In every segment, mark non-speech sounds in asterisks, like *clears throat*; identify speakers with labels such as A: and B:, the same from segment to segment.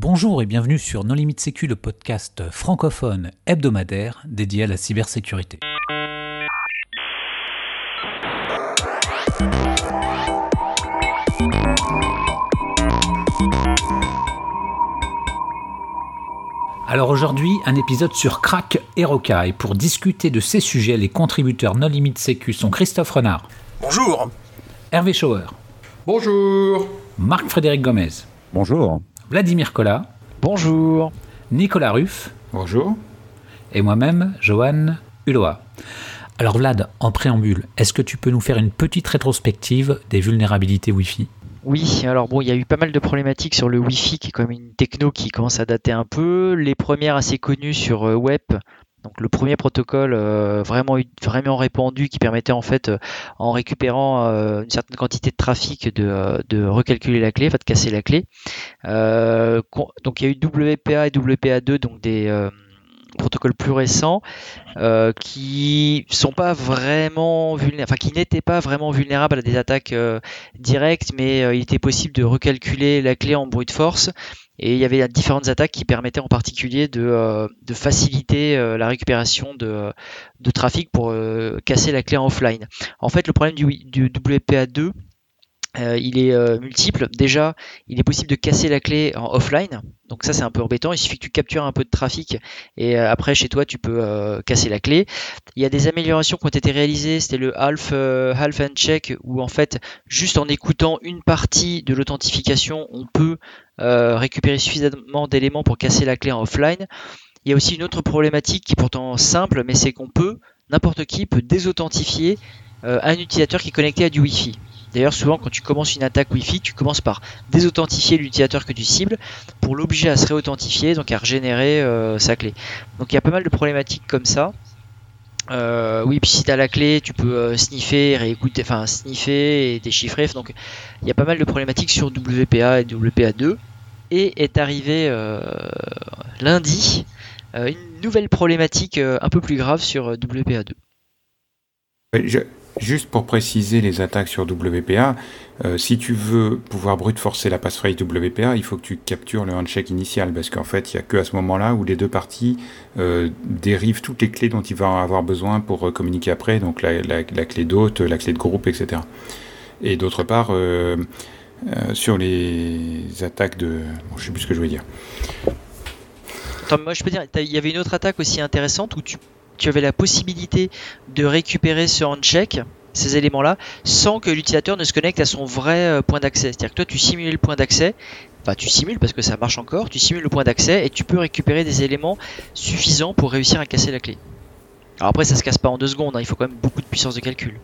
A: Bonjour et bienvenue sur Non Limite Sécu, le podcast francophone hebdomadaire dédié à la cybersécurité. Alors aujourd'hui, un épisode sur Crack et Roca. Et pour discuter de ces sujets, les contributeurs Non Limite Sécu sont Christophe Renard.
B: Bonjour.
A: Hervé Schauer.
C: Bonjour.
A: Marc-Frédéric Gomez.
D: Bonjour.
A: Vladimir Collat.
E: Bonjour.
A: Nicolas Ruff.
C: Bonjour.
A: Et moi-même, Johan Hulot. Alors Vlad, en préambule, est-ce que tu peux nous faire une petite rétrospective des vulnérabilités Wi-Fi?
E: Oui, alors bon, il y a eu pas mal de problématiques sur le Wi-Fi, qui est comme une techno qui commence à dater un peu. Les premières assez connues sur euh, Web, donc le premier protocole euh, vraiment répandu qui permettait en fait, euh, en récupérant une certaine quantité de trafic, de, recalculer la clé, enfin de casser la clé. donc il y a eu WPA et WPA2, donc des protocoles plus récents euh, qui n'étaient pas vraiment vulnérables à des attaques euh, directes, mais euh, il était possible de recalculer la clé en brute force. Et il y avait différentes attaques qui permettaient en particulier de, de faciliter la récupération de, trafic pour casser la clé en offline. En fait, le problème du, du WPA2, euh, il est euh, multiple. Déjà, il est possible de casser la clé en offline. Donc ça, c'est un peu embêtant. Il suffit que tu captures un peu de trafic et euh, après, chez toi, tu peux casser la clé. Il y a des améliorations qui ont été réalisées. C'était le half, half and check où en fait, juste en écoutant une partie de l'authentification, on peut récupérer suffisamment d'éléments pour casser la clé en offline. Il y a aussi une autre problématique qui est pourtant simple, mais c'est qu'on peut, n'importe qui peut désauthentifier un utilisateur qui est connecté à du Wi-Fi. D'ailleurs, souvent, quand tu commences une attaque Wi-Fi, tu commences par désauthentifier l'utilisateur que tu cibles pour l'obliger à se réauthentifier, donc à régénérer euh, sa clé. Donc il y a pas mal de problématiques comme ça. Euh, oui, puis si tu as la clé, tu peux euh, sniffer, réécouter, enfin sniffer et déchiffrer. Donc il y a pas mal de problématiques sur WPA et WPA2. Et est arrivé lundi une nouvelle problématique un peu plus grave sur WPA2.
C: Je, Juste pour préciser les attaques sur WPA, euh, si tu veux pouvoir brute forcer la passphrase WPA, il faut que tu captures le handshake initial, parce qu'en fait, il n'y a que à ce moment-là où les deux parties euh, dérivent toutes les clés dont ils vont avoir besoin pour euh, communiquer après, donc la, clé d'hôte, la clé de groupe, etc. Et d'autre part, sur les attaques de... Bon, je sais plus ce que je voulais dire.
E: Attends, moi je peux dire, il y avait une autre attaque aussi intéressante où tu tu avais la possibilité de récupérer ce handshake, ces éléments-là, sans que l'utilisateur ne se connecte à son vrai euh, point d'accès. C'est-à-dire que toi, tu simulais le point d'accès, enfin tu simules parce que ça marche encore, tu simules le point d'accès et tu peux récupérer des éléments suffisants pour réussir à casser la clé. Alors après, ça se casse pas en deux secondes, hein, il faut quand même beaucoup de puissance de calcul.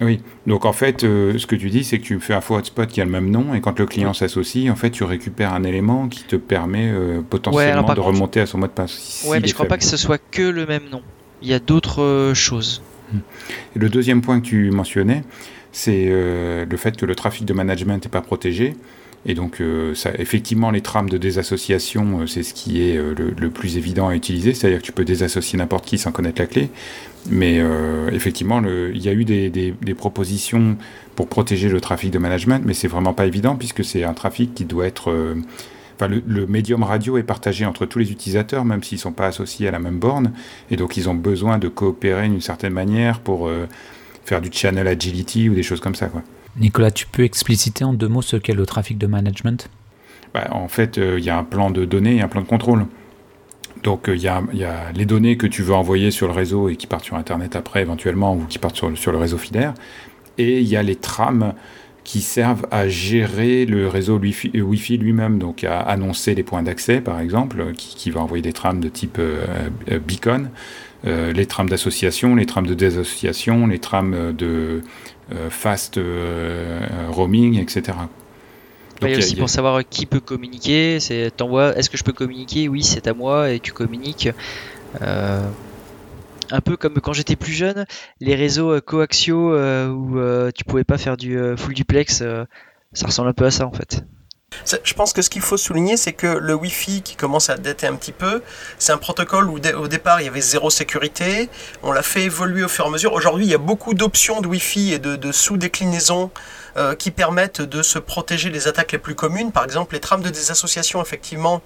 C: Oui, donc en fait, euh, ce que tu dis, c'est que tu fais un faux hotspot qui a le même nom, et quand le client s'associe, en fait, tu récupères un élément qui te permet euh, potentiellement de remonter à son mot de passe.
E: ouais, mais je crois pas que ce soit que le même nom il y a d'autres euh, choses.
C: Le deuxième point que tu mentionnais, c'est euh, le fait que le trafic de management n'est pas protégé. Et donc, euh, effectivement, les trames de désassociation, c'est ce qui est le, plus évident à utiliser. C'est-à-dire que tu peux désassocier n'importe qui sans connaître la clé. Mais effectivement, il y a eu des, des, propositions pour protéger le trafic de management, mais c'est vraiment pas évident puisque c'est un trafic qui doit être le, médium radio est partagé entre tous les utilisateurs, même s'ils ne sont pas associés à la même borne. Et donc, ils ont besoin de coopérer d'une certaine manière pour euh, faire du channel agility ou des choses comme ça. Quoi.
A: Nicolas, tu peux expliciter en deux mots ce qu'est le trafic de management?
C: Bah, En fait, euh, il y a un plan de données et un plan de contrôle. Donc euh, il y, a, les données que tu veux envoyer sur le réseau et qui partent sur Internet après éventuellement ou qui partent sur, sur le réseau filaire. Et il y a les trames qui servent à gérer le réseau Wi-Fi, lui-même, donc à annoncer les points d'accès, par exemple, qui, va envoyer des trames de type euh, euh, beacon, euh, les trames d'association, les trames de désassociation, les trames de fast roaming, etc.
E: il y a aussi pour savoir qui peut communiquer, c'est t'envoies, est-ce que je peux communiquer? Oui, c'est à moi, et tu communiques un peu comme quand j'étais plus jeune, les réseaux euh, coaxiaux euh, où euh, tu pouvais pas faire du full duplex, ça ressemble un peu à ça en fait.
B: Je pense que ce qu'il faut souligner, c'est que le Wi-Fi qui commence à dater un petit peu, c'est un protocole où au départ il y avait zéro sécurité. On l'a fait évoluer au fur et à mesure. Aujourd'hui, il y a beaucoup d'options de Wi-Fi et de, sous-déclinaisons qui permettent de se protéger des attaques les plus communes. Par exemple, les trames de désassociation, effectivement,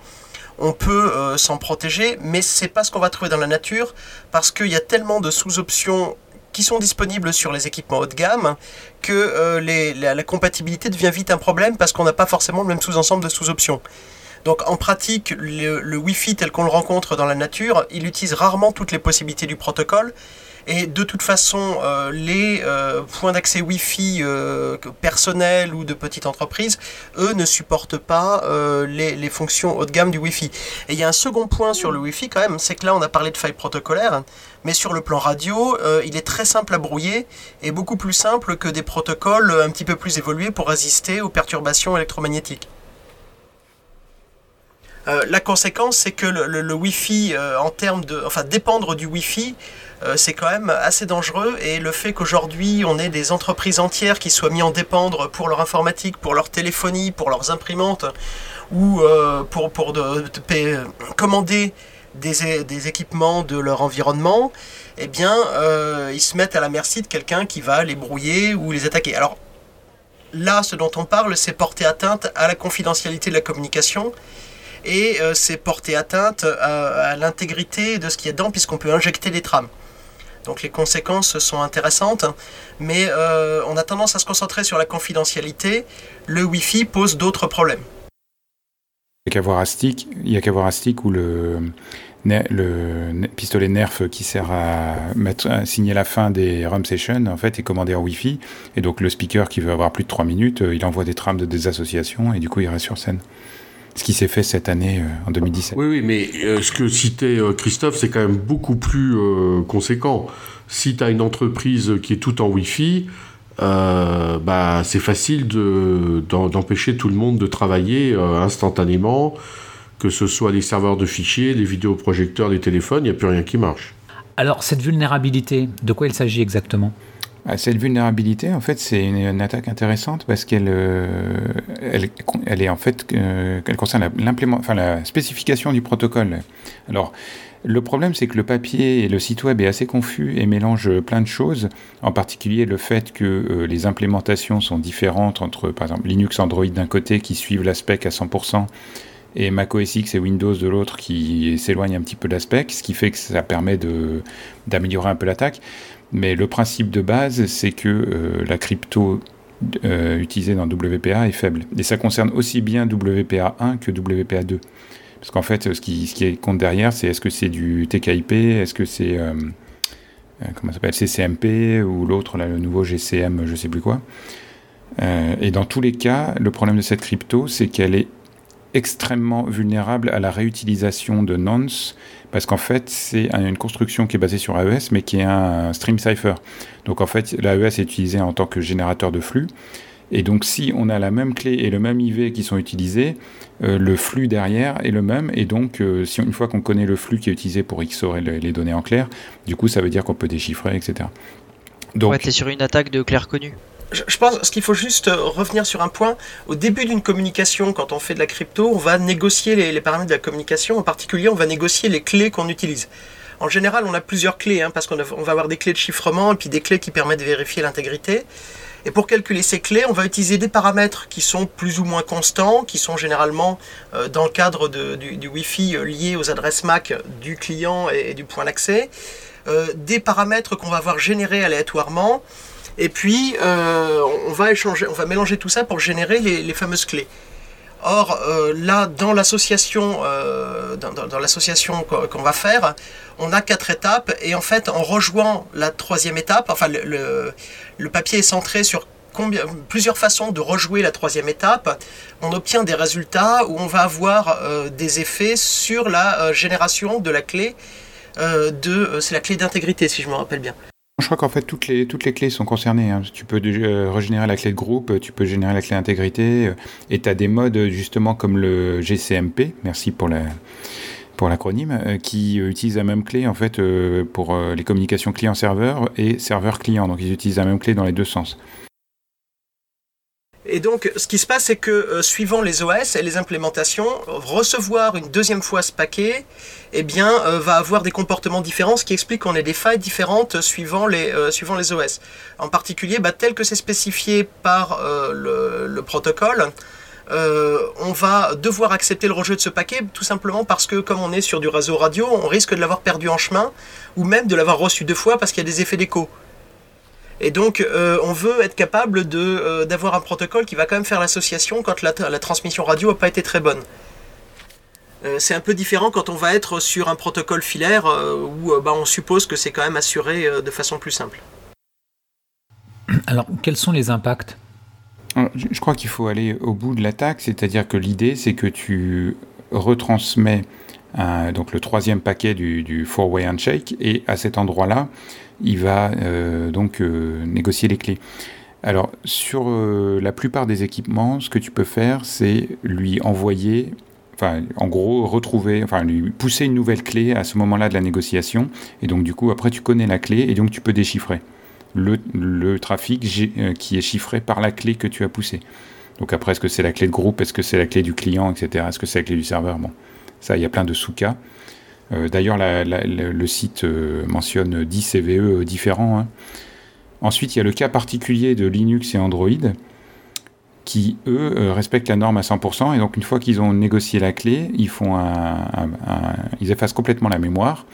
B: on peut s'en protéger, mais c'est pas ce qu'on va trouver dans la nature parce qu'il y a tellement de sous-options qui sont disponibles sur les équipements haut de gamme que la, compatibilité devient vite un problème parce qu'on n'a pas forcément le même sous-ensemble de sous-options. Donc en pratique, le, Wi-Fi tel qu'on le rencontre dans la nature, il utilise rarement toutes les possibilités du protocole. Et de toute façon, euh, les euh, points d'accès Wi-Fi euh, personnels ou de petites entreprises, eux ne supportent pas les, fonctions haut de gamme du Wi-Fi. Et il y a un second point sur le Wi-Fi quand même, c'est que là on a parlé de failles protocolaires, mais sur le plan radio, il est très simple à brouiller et beaucoup plus simple que des protocoles un petit peu plus évolués pour résister aux perturbations électromagnétiques. Euh, la conséquence, c'est que le, Wi-Fi, euh, en termes de, enfin, dépendre du Wi-Fi, euh, c'est quand même assez dangereux. Et le fait qu'aujourd'hui, on ait des entreprises entières qui soient mises en dépendre pour leur informatique, pour leur téléphonie, pour leurs imprimantes, ou pour, pour de, commander des, des, équipements de leur environnement, eh bien, ils se mettent à la merci de quelqu'un qui va les brouiller ou les attaquer. Alors, là, ce dont on parle, c'est porter atteinte à la confidentialité de la communication et euh, c'est porter atteinte à, l'intégrité de ce qui est dedans puisqu'on peut injecter les trames. Donc les conséquences sont intéressantes, mais euh, on a tendance à se concentrer sur la confidentialité. Le Wi-Fi pose d'autres problèmes.
C: Il n'y a qu'à voir Astic, il y a où le, le pistolet Nerf qui sert à, signer la fin des ROM sessions en fait est commandé en Wi-Fi et donc le speaker qui veut avoir plus de 3 minutes, euh, il envoie des trames de désassociation et du coup il reste sur scène ce qui s'est fait cette année euh, en 2017.
D: Oui, oui, mais euh, ce que citait euh, Christophe, c'est quand même beaucoup plus conséquent. Si tu as une entreprise qui est tout en Wi-Fi, bah, c'est facile d'empêcher tout le monde de travailler instantanément, que ce soit les serveurs de fichiers, les vidéoprojecteurs, les téléphones, il n'y a plus rien qui marche.
A: Alors, cette vulnérabilité, de quoi il s'agit exactement?
C: Cette vulnérabilité, en fait, c'est une, attaque intéressante parce qu'elle euh, elle, est en fait, euh, elle concerne la, enfin, la spécification du protocole. Alors, le problème, c'est que le papier et le site web est assez confus et mélange plein de choses, en particulier le fait que euh, les implémentations sont différentes entre, par exemple, Linux, Android d'un côté qui suivent la spec à 100%, et Mac OS X et Windows de l'autre qui s'éloignent un petit peu de la spec, ce qui fait que ça permet d'améliorer un peu l'attaque. Mais le principe de base, c'est que euh, la crypto euh, utilisée dans WPA est faible. Et ça concerne aussi bien WPA1 que WPA2. Parce qu'en fait, ce qui, compte derrière, c'est est-ce que c'est du TKIP, est-ce que c'est euh, comment s'appelle CCMP ou l'autre, le nouveau GCM, je sais plus quoi. et dans tous les cas, le problème de cette crypto, c'est qu'elle est extrêmement vulnérable à la réutilisation de nonce parce qu'en fait, c'est une construction qui est basée sur AES, mais qui est un stream cipher. Donc en fait, l'AES est utilisé en tant que générateur de flux. Et donc, si on a la même clé et le même IV qui sont utilisés, euh, le flux derrière est le même. Et donc, euh, si une fois qu'on connaît le flux qui est utilisé pour XOR les données en clair, du coup, ça veut dire qu'on peut déchiffrer, etc.
E: Donc, ouais, sur une attaque de clair connu
B: je pense qu'il faut juste euh, revenir sur un point. Au début d'une communication, quand on fait de la crypto, on va négocier les, paramètres de la communication. En particulier, on va négocier les clés qu'on utilise. En général, on a plusieurs clés, hein, parce qu'on va avoir des clés de chiffrement et puis des clés qui permettent de vérifier l'intégrité. Et pour calculer ces clés, on va utiliser des paramètres qui sont plus ou moins constants, qui sont généralement euh, dans le cadre du, Wi-Fi euh, liés aux adresses MAC du client et, du point d'accès. des paramètres qu'on va avoir générés aléatoirement et puis, euh, on, va échanger, on va mélanger tout ça pour générer les, fameuses clés. Or, euh, là, dans l'association euh, dans, l'association qu'on va faire, on a quatre étapes. Et en fait, en rejoignant la troisième étape, enfin, le, le, papier est centré sur combien, plusieurs façons de rejouer la troisième étape. On obtient des résultats où on va avoir des effets sur la génération de la clé. de, c'est la clé d'intégrité, si je me rappelle bien.
C: Je crois qu'en fait, toutes les, toutes les clés sont concernées. Hein. Tu peux euh, régénérer la clé de groupe, tu peux générer la clé d'intégrité, euh, et tu des modes justement comme le GCMP, merci pour la pour l'acronyme, euh, qui utilise la même clé en fait pour les communications client-serveur et serveur-client. Donc ils utilisent la même clé dans les deux sens.
B: Et donc, ce qui se passe, c'est que euh, suivant les OS et les implémentations, recevoir une deuxième fois ce paquet, eh euh, va avoir des comportements différents, ce qui explique qu'on ait des failles différentes suivant les, euh, OS. En particulier, bah, tel que c'est spécifié par le, protocole, on va devoir accepter le rejet de ce paquet tout simplement parce que, comme on est sur du réseau radio, on risque de l'avoir perdu en chemin ou même de l'avoir reçu deux fois parce qu'il y a des effets d'écho. Et donc, euh, on veut être capable euh, d'avoir un protocole qui va quand même faire l'association quand la, transmission radio n'a pas été très bonne. Euh, c'est un peu différent quand on va être sur un protocole filaire où bah, on suppose que c'est quand même assuré de façon plus simple.
A: Alors, quels sont les impacts?
C: Je crois qu'il faut aller au bout de l'attaque, c'est-à-dire que l'idée, c'est que tu retransmets donc le troisième paquet du, du four-way handshake, et à cet endroit-là, il va euh, donc euh, négocier les clés. Alors, sur euh, la plupart des équipements, ce que tu peux faire, c'est lui envoyer, enfin, en gros, retrouver, enfin, lui pousser une nouvelle clé à ce moment-là de la négociation. Et donc, du coup, après, tu connais la clé et donc tu peux déchiffrer le, le trafic qui est chiffré par la clé que tu as poussée. Donc, après, est-ce que c'est la clé de groupe? Est-ce que c'est la clé du client, etc. Est-ce que c'est la clé du serveur? Bon, ça, il y a plein de sous-cas. Euh, d'ailleurs, le site euh, mentionne 10 CVE euh, différents. Hein. Ensuite, il y a le cas particulier de Linux et Android qui, eux, respectent la norme à 100%. Et donc, une fois qu'ils ont négocié la clé, ils, font ils effacent complètement la mémoire.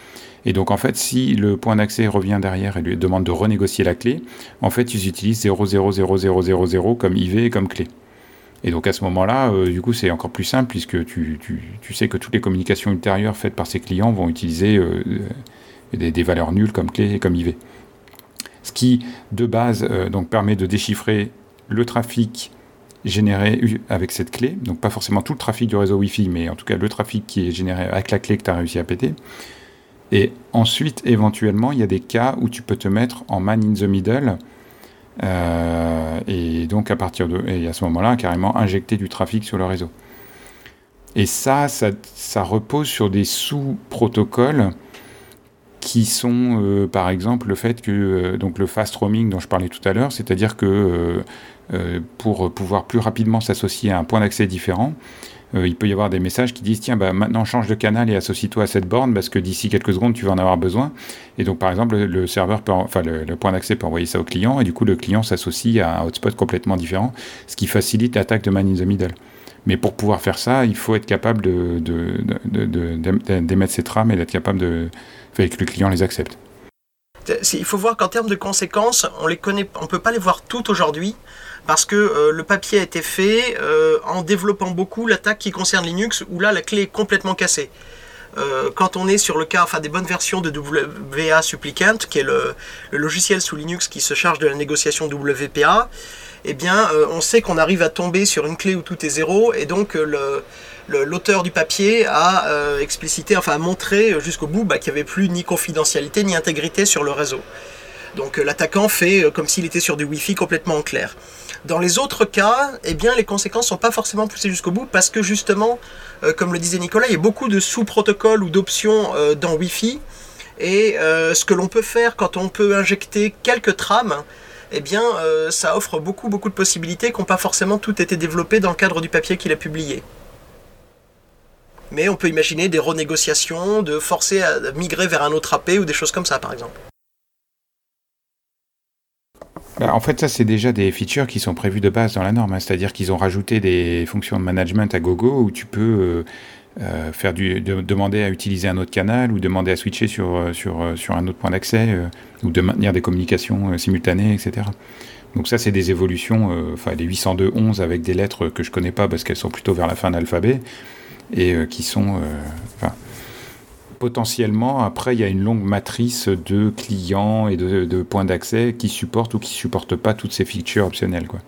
C: Et donc, en fait, si le point d'accès revient derrière et lui demande de renégocier la clé, en fait, ils utilisent 000000 comme IV et comme clé. Et donc à ce moment-là, euh, du coup, c'est encore plus simple puisque tu, sais que toutes les communications ultérieures faites par ces clients vont utiliser euh, des, valeurs nulles comme clé et comme IV. Ce qui, de base, euh, donc permet de déchiffrer le trafic généré avec cette clé, donc pas forcément tout le trafic du réseau Wi-Fi, mais en tout cas le trafic qui est généré avec la clé que tu as réussi à péter. Et ensuite, éventuellement, il y a des cas où tu peux te mettre en man in the middle, euh, et donc à partir de et à ce moment-là, carrément injecter du trafic sur le réseau. Et ça, ça, repose sur des sous-protocoles qui sont, euh, par exemple, le fait que euh, donc le fast roaming dont je parlais tout à l'heure, c'est-à-dire que pour pouvoir plus rapidement s'associer à un point d'accès différent, euh, il peut y avoir des messages qui disent tiens, bah, maintenant change de canal et associe-toi à cette borne parce que d'ici quelques secondes tu vas en avoir besoin. Et donc par exemple, le serveur, enfin le, point d'accès peut envoyer ça au client et du coup le client s'associe à un hotspot complètement différent, ce qui facilite l'attaque de man in the middle. Mais pour pouvoir faire ça, il faut être capable d'émettre ces trames et d'être capable de faire que le client les accepte.
B: Il faut voir qu'en termes de conséquences, on les connaît, on peut pas les voir toutes aujourd'hui parce que euh, le papier a été fait euh, en développant beaucoup l'attaque qui concerne Linux, où là la clé est complètement cassée. Euh, quand on est sur le cas, enfin des bonnes versions de WA Supplicant, qui est le, logiciel sous Linux qui se charge de la négociation WPA, eh bien, on sait qu'on arrive à tomber sur une clé où tout est zéro, et donc l'auteur du papier a explicité, enfin a montré jusqu'au bout bah, qu'il n'y avait plus ni confidentialité ni intégrité sur le réseau. Donc l'attaquant fait comme s'il était sur du Wi-Fi complètement en clair. Dans les autres cas, eh bien, les conséquences sont pas forcément poussées jusqu'au bout parce que justement, euh, comme le disait Nicolas, il y a beaucoup de sous-protocoles ou d'options euh, dans Wi-Fi. Et euh, ce que l'on peut faire quand on peut injecter quelques trames, eh bien, ça offre beaucoup, beaucoup de possibilités qui n'ont pas forcément toutes été développées dans le cadre du papier qu'il a publié. Mais on peut imaginer des renégociations, de forcer à migrer vers un autre AP ou des choses comme ça, par exemple.
C: Bah, en fait, ça, c'est déjà des features qui sont prévues de base dans la norme. Hein. C'est-à-dire qu'ils ont rajouté des fonctions de management à gogo où tu peux euh, euh, faire demander à utiliser un autre canal ou demander à switcher sur, euh, un autre point d'accès ou de maintenir des communications simultanées, etc. Donc ça, c'est des évolutions, enfin les 802.11 avec des lettres que je connais pas parce qu'elles sont plutôt vers la fin de l'alphabet et qui sont potentiellement, après, il y a une longue matrice de clients et de, points d'accès qui supportent ou qui ne supportent pas toutes ces features optionnelles. Quoi.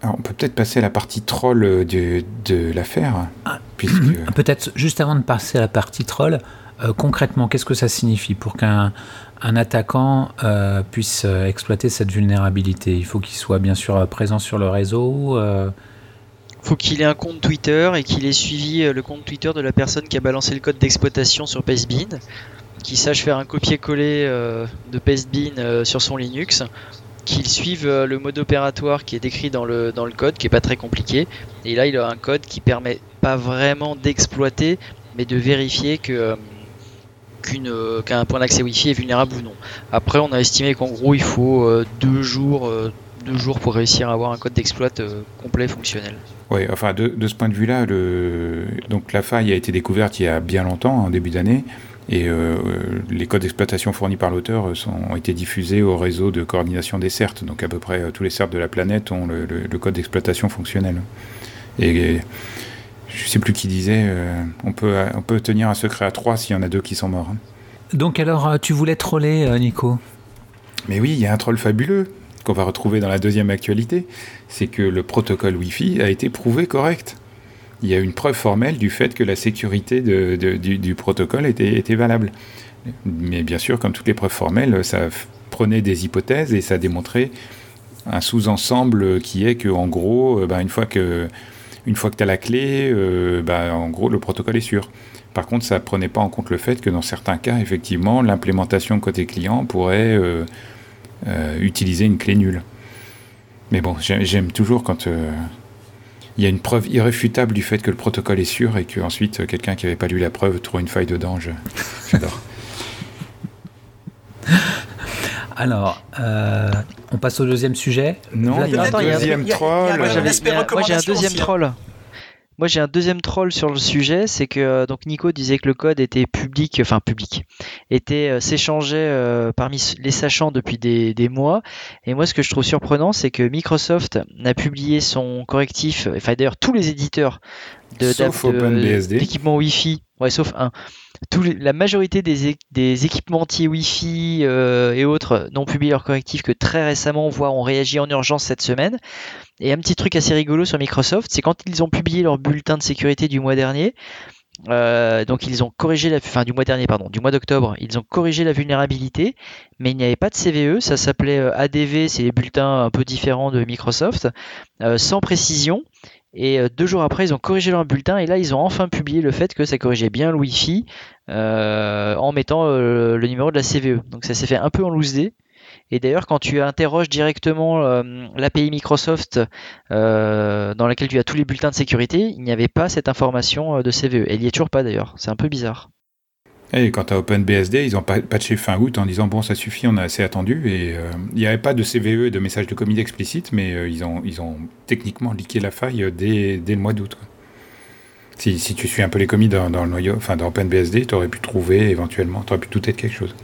C: Alors, on peut peut-être passer à la partie troll de, de l'affaire.
A: Ah, puisque... *clears throat* Peut-être juste avant de passer à la partie troll, euh, concrètement, qu'est-ce que ça signifie pour qu'un un attaquant euh, puisse euh, exploiter cette vulnérabilité? Il faut qu'il soit bien sûr présent sur le réseau
E: faut qu'il ait un compte Twitter et qu'il ait suivi euh, le compte Twitter de la personne qui a balancé le code d'exploitation sur Pastebin. qui sache faire un copier-coller de Pastebin sur son Linux, qu'il suive le mode opératoire qui est décrit dans le, dans le code, qui est pas très compliqué. Et là, il a un code qui permet pas vraiment d'exploiter, mais de vérifier qu'un point d'accès Wi-Fi est vulnérable ou non. Après, on a estimé qu'en gros, il faut deux jours, deux jours pour réussir à avoir un code d'exploit complet fonctionnel.
C: Oui, enfin de, ce point de vue-là, donc la faille a été découverte il y a bien longtemps, en début d'année, et euh, les codes d'exploitation fournis par l'auteur ont été diffusés au réseau de coordination des CERT. Donc à peu près euh, tous les CERT de la planète ont le, code d'exploitation fonctionnel. Et, je ne sais plus qui disait, euh, on, peut, on peut tenir un secret à trois s'il y en a deux qui sont morts. Hein.
A: Donc alors, tu voulais troller, Nico?
C: Mais oui, il y a un troll fabuleux qu'on va retrouver dans la deuxième actualité, c'est que le protocole Wi-Fi a été prouvé correct. Il y a une preuve formelle du fait que la sécurité du, protocole était, valable. Mais bien sûr, comme toutes les preuves formelles, ça prenait des hypothèses et ça démontrait un sous-ensemble qui est que, en gros, euh, bah, une fois que, tu as la clé, euh, bah, en gros, le protocole est sûr. Par contre, ça ne prenait pas en compte le fait que dans certains cas, effectivement, l'implémentation côté client pourrait euh, euh, utiliser une clé nulle. Mais bon, j'aime toujours quand euh, il y a une preuve irréfutable du fait que le protocole est sûr et qu'ensuite euh, quelqu'un qui n'avait pas lu la preuve trouve une faille dedans. J'adore. *laughs*
A: Alors, on passe au deuxième sujet.
C: Non, il y a un deuxième troll.
E: Moi, j'ai un deuxième troll. Moi, j'ai un deuxième troll sur le sujet, c'est que euh, donc Nico disait que le code était public, enfin public, était euh, s'échangeait euh, parmi les sachants depuis des, mois. Et moi, ce que je trouve surprenant, c'est que Microsoft n'a publié son correctif, enfin d'ailleurs tous les éditeurs d'équipements Wi-Fi, ouais, sauf un. La majorité des, équipementiers Wi-Fi et autres n'ont publié leur correctif que très récemment, voire ont réagi en urgence cette semaine. Et un petit truc assez rigolo sur Microsoft, c'est quand ils ont publié leur bulletin de sécurité du mois dernier, euh, donc ils ont corrigé la fin du mois dernier pardon du mois d'octobre ils ont corrigé la vulnérabilité mais il n'y avait pas de CVE ça s'appelait euh, ADV c'est les bulletins un peu différents de Microsoft euh, sans précision et deux jours après ils ont corrigé leur bulletin et là ils ont enfin publié le fait que ça corrigeait bien le Wi-Fi en mettant le numéro de la CVE donc ça s'est fait un peu en loose et d'ailleurs, quand tu interroges directement euh, l'API Microsoft euh, dans laquelle tu as tous les bulletins de sécurité, il n'y avait pas cette information euh, de CVE. Il n'y est toujours pas d'ailleurs. C'est un peu bizarre.
C: Et quant à OpenBSD, ils ont patché fin août en disant bon, ça suffit, on a assez attendu. Et il n'y avait pas de CVE et de message de commit explicite, mais ils, ont, ils ont techniquement liqué la faille dès, dès le mois d'août. Si, si, tu suis un peu les commits dans, dans le noyau, enfin dans OpenBSD, tu aurais pu trouver éventuellement, tu aurais pu tout être quelque chose.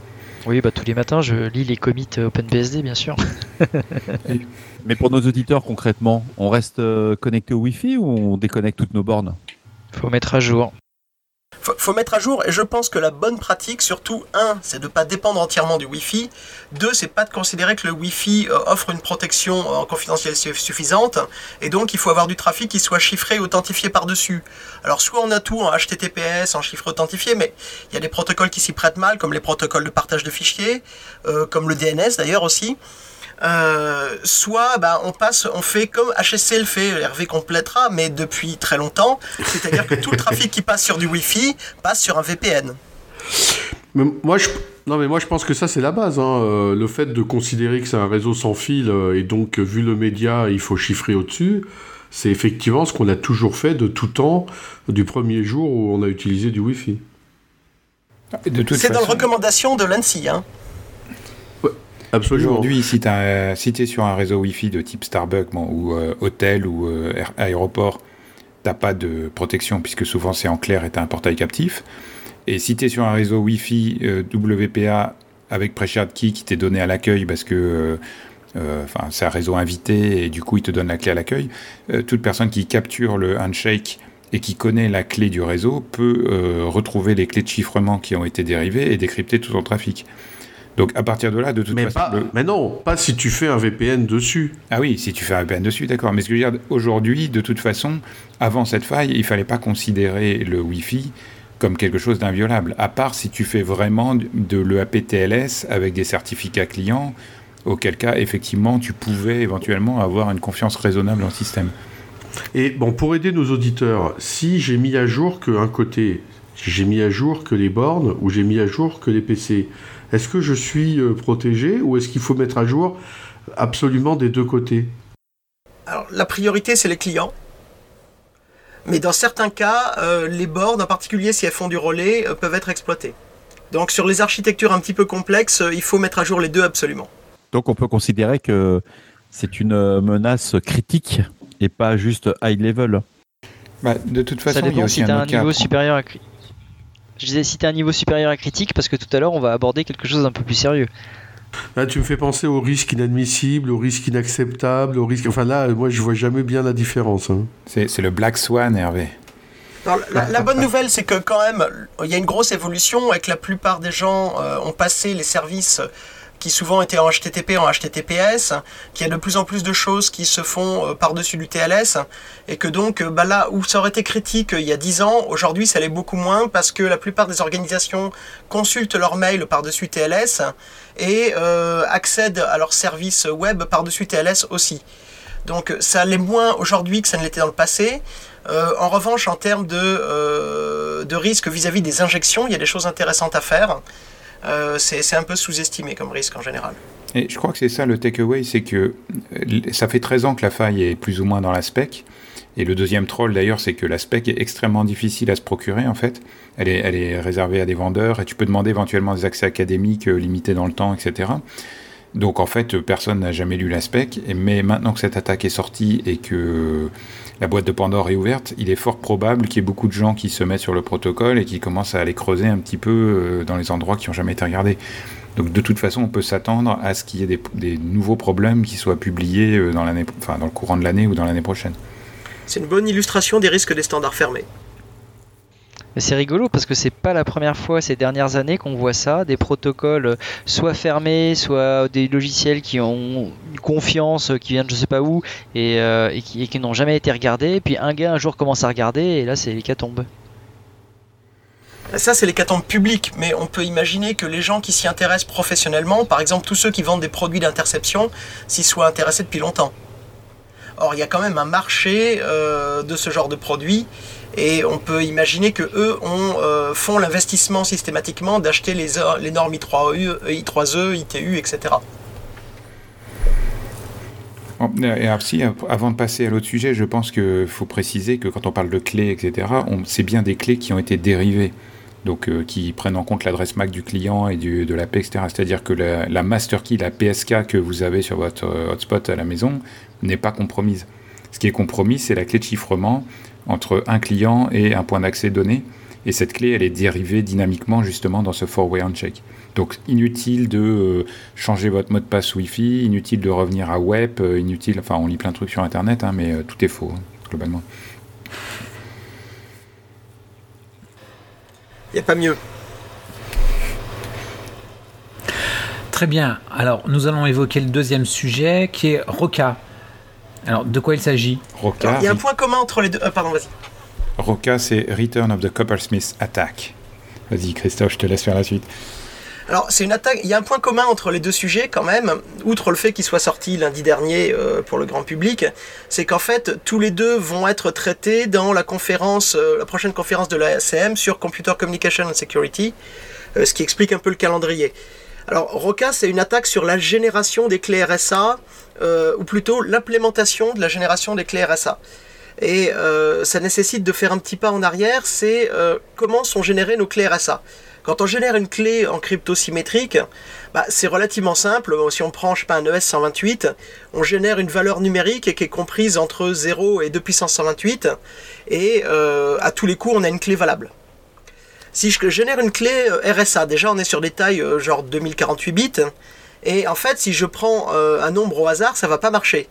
E: Oui, bah, tous les matins, je lis les commits OpenBSD, bien sûr. *laughs*
F: Mais pour nos auditeurs, concrètement, on reste euh, connecté au Wi-Fi ou on déconnecte toutes nos bornes?
E: Faut mettre à jour
B: faut, faut mettre à jour et je pense que la bonne pratique, surtout, un, c'est de ne pas dépendre entièrement du Wi-Fi. Deux, c'est pas de considérer que le Wi-Fi euh, offre une protection en confidentialité suffisante et donc il faut avoir du trafic qui soit chiffré et authentifié par-dessus. Alors soit on a tout en HTTPS, en chiffre authentifié, mais il y a des protocoles qui s'y prêtent mal, comme les protocoles de partage de fichiers, euh, comme le DNS d'ailleurs aussi. Euh, soit bah, on passe, on fait comme HSC le fait, Hervé complétera, mais depuis très longtemps, c'est-à-dire que tout le trafic qui passe sur du Wi-Fi passe sur un VPN.
D: Mais moi, je, non, mais moi je pense que ça c'est la base. Hein. Euh, le fait de considérer que c'est un réseau sans fil euh, et donc vu le média, il faut chiffrer au-dessus. C'est effectivement ce qu'on a toujours fait de tout temps, du premier jour où on a utilisé du Wi-Fi.
B: C'est dans la recommandation de l'ANSI. Hein.
C: Aujourd'hui, si tu es sur un réseau Wi-Fi de type Starbucks ou euh, hôtel ou euh, aéroport, t'as pas de protection puisque souvent c'est en clair et tu un portail captif. Et si tu es sur un réseau Wi-Fi euh, WPA avec Preshard Key qui t'est donné à l'accueil parce que enfin c'est un réseau invité et du coup il te donne la clé à l'accueil, toute personne qui capture le handshake et qui connaît la clé du réseau peut retrouver les clés de chiffrement qui ont été dérivées et décrypter tout ton trafic. Donc à partir de là, de toute
D: mais
C: façon.
D: Mais non, pas si tu fais un VPN dessus.
C: Ah oui, si tu fais un VPN dessus, d'accord. Mais ce que je veux dire, aujourd'hui, de toute façon, avant cette faille, il fallait pas considérer le Wi-Fi comme quelque chose d'inviolable, à part si tu fais vraiment de l'EAP-TLS avec des certificats clients, auquel cas, effectivement, tu pouvais éventuellement avoir une confiance raisonnable le système.
D: Et bon, pour aider nos auditeurs, si j'ai mis à jour qu'un côté j'ai mis à jour que les bornes ou j'ai mis à jour que les PC. Est-ce que je suis euh, protégé ou est-ce qu'il faut mettre à jour absolument des deux côtés?
B: Alors, la priorité, c'est les clients. Mais dans certains cas, euh, les bornes, en particulier si elles font du relais, euh, peuvent être exploitées. Donc sur les architectures un petit peu complexes, il faut mettre à jour les deux absolument.
F: Donc on peut considérer que c'est une menace critique et pas juste high level.
C: Bah, de toute façon,
E: Ça
C: il y a
E: dépend
C: aussi
E: si tu
C: un
E: niveau supérieur à Je disais si tu un niveau supérieur à critique parce que tout à l'heure on va aborder quelque chose d'un peu plus sérieux.
D: Là, tu me fais penser au risque inadmissible, au risque inacceptable, au risque. Enfin là, moi, je vois jamais bien la différence. hein.
C: C'est le Black Swan, Hervé.
B: La bonne nouvelle, c'est que quand même, il y a une grosse évolution et que la plupart des gens euh, ont passé les services qui souvent étaient en HTTP en HTTPS, qu'il y a de plus en plus de choses qui se font euh, par-dessus du TLS, et que donc, euh, bah là où ça aurait été critique euh, il y a 10 ans, aujourd'hui ça l'est beaucoup moins parce que la plupart des organisations consultent leurs mails par-dessus TLS et accèdent à leurs services web par-dessus TLS aussi. Donc ça l'est moins aujourd'hui que ça ne l'était dans le passé. En revanche, en termes de, de risque vis-à-vis des injections, il y a des choses intéressantes à faire. Euh, c'est un peu sous-estimé comme risque en général.
C: Et je crois que c'est ça le takeaway, c'est que euh, ça fait 13 ans que la faille est plus ou moins dans la spec. Et le deuxième troll d'ailleurs, c'est que la spec est extrêmement difficile à se procurer en fait. Elle est, elle est réservée à des vendeurs et tu peux demander éventuellement des accès académiques euh, limités dans le temps, etc. Donc en fait, personne n'a jamais lu la spec. Mais maintenant que cette attaque est sortie et que la boîte de Pandore est ouverte, il est fort probable qu'il y ait beaucoup de gens qui se mettent sur le protocole et qui commencent à aller creuser un petit peu euh, dans les endroits qui n'ont jamais été regardés. Donc de toute façon, on peut s'attendre à ce qu'il y ait des, nouveaux problèmes qui soient publiés euh, dans, enfin, dans le courant de l'année ou dans l'année prochaine.
B: C'est une bonne illustration des risques des standards fermés.
E: C'est rigolo parce que c'est pas la première fois ces dernières années qu'on voit ça, des protocoles euh, soit fermés, soit des logiciels qui ont une confiance, euh, qui viennent de je sais pas où et, euh, et qui, n'ont jamais été regardés. Puis un gars un jour commence à regarder et là c'est l'hécatombe.
B: Ça, c'est l'hécatombe publique, mais on peut imaginer que les gens qui s'y intéressent professionnellement, par exemple tous ceux qui vendent des produits d'interception, s'y soient intéressés depuis longtemps. Or, il y a quand même un marché de ce genre de produits, et on peut imaginer que eux euh, font l'investissement systématiquement d'acheter les, normes I3E, I3E, ITU, etc.
C: Et alors, si, avant de passer à l'autre sujet, je pense qu'il faut préciser que quand on parle de clés, etc., c'est bien des clés qui ont été dérivées, donc euh, qui prennent en compte l'adresse MAC du client et du, de la paix, etc. C'est-à-dire que la, la master key, la PSK que vous avez sur votre euh, hotspot à la maison n'est pas compromise. Ce qui est compromis, c'est la clé de chiffrement entre un client et un point d'accès donné. Et cette clé, elle est dérivée dynamiquement justement dans ce four-way handshake. Donc inutile de euh, changer votre mot de passe Wi-Fi, inutile de revenir à web, euh, inutile, enfin on lit plein de trucs sur Internet, hein, mais euh, tout est faux, hein, globalement.
B: Il n'y a pas mieux.
A: Très bien. Alors, nous allons évoquer le deuxième sujet qui est Roca. Alors, de quoi il s'agit
C: Roca,
B: il y a un point commun entre les deux. euh, pardon, vas-y.
C: Roca, c'est Return of the Coppersmith Attack. Vas-y Christophe, je te laisse faire la suite.
B: Alors, c'est une attaque. Il y a un point commun entre les deux sujets, quand même, outre le fait qu'ils soient sortis lundi dernier euh, pour le grand public, c'est qu'en fait, tous les deux vont être traités dans la conférence, euh, la prochaine conférence de la ACM sur Computer Communication and Security, euh, ce qui explique un peu le calendrier. Alors, ROCA, c'est une attaque sur la génération des clés RSA, euh, ou plutôt l'implémentation de la génération des clés RSA. Et euh, ça nécessite de faire un petit pas en arrière, c'est euh, comment sont générées nos clés RSA. Quand on génère une clé en crypto symétrique, bah, c'est relativement simple. Si on prend un E ES 128, on génère une valeur numérique qui est comprise entre 0 et 2 puissance 128, et à tous les coups, on a une clé valable. Si je génère une clé euh, RSA, déjà on est sur des tailles euh, genre 2048 bits, et en fait, si je prends euh, un nombre au hasard, ça va pas marcher.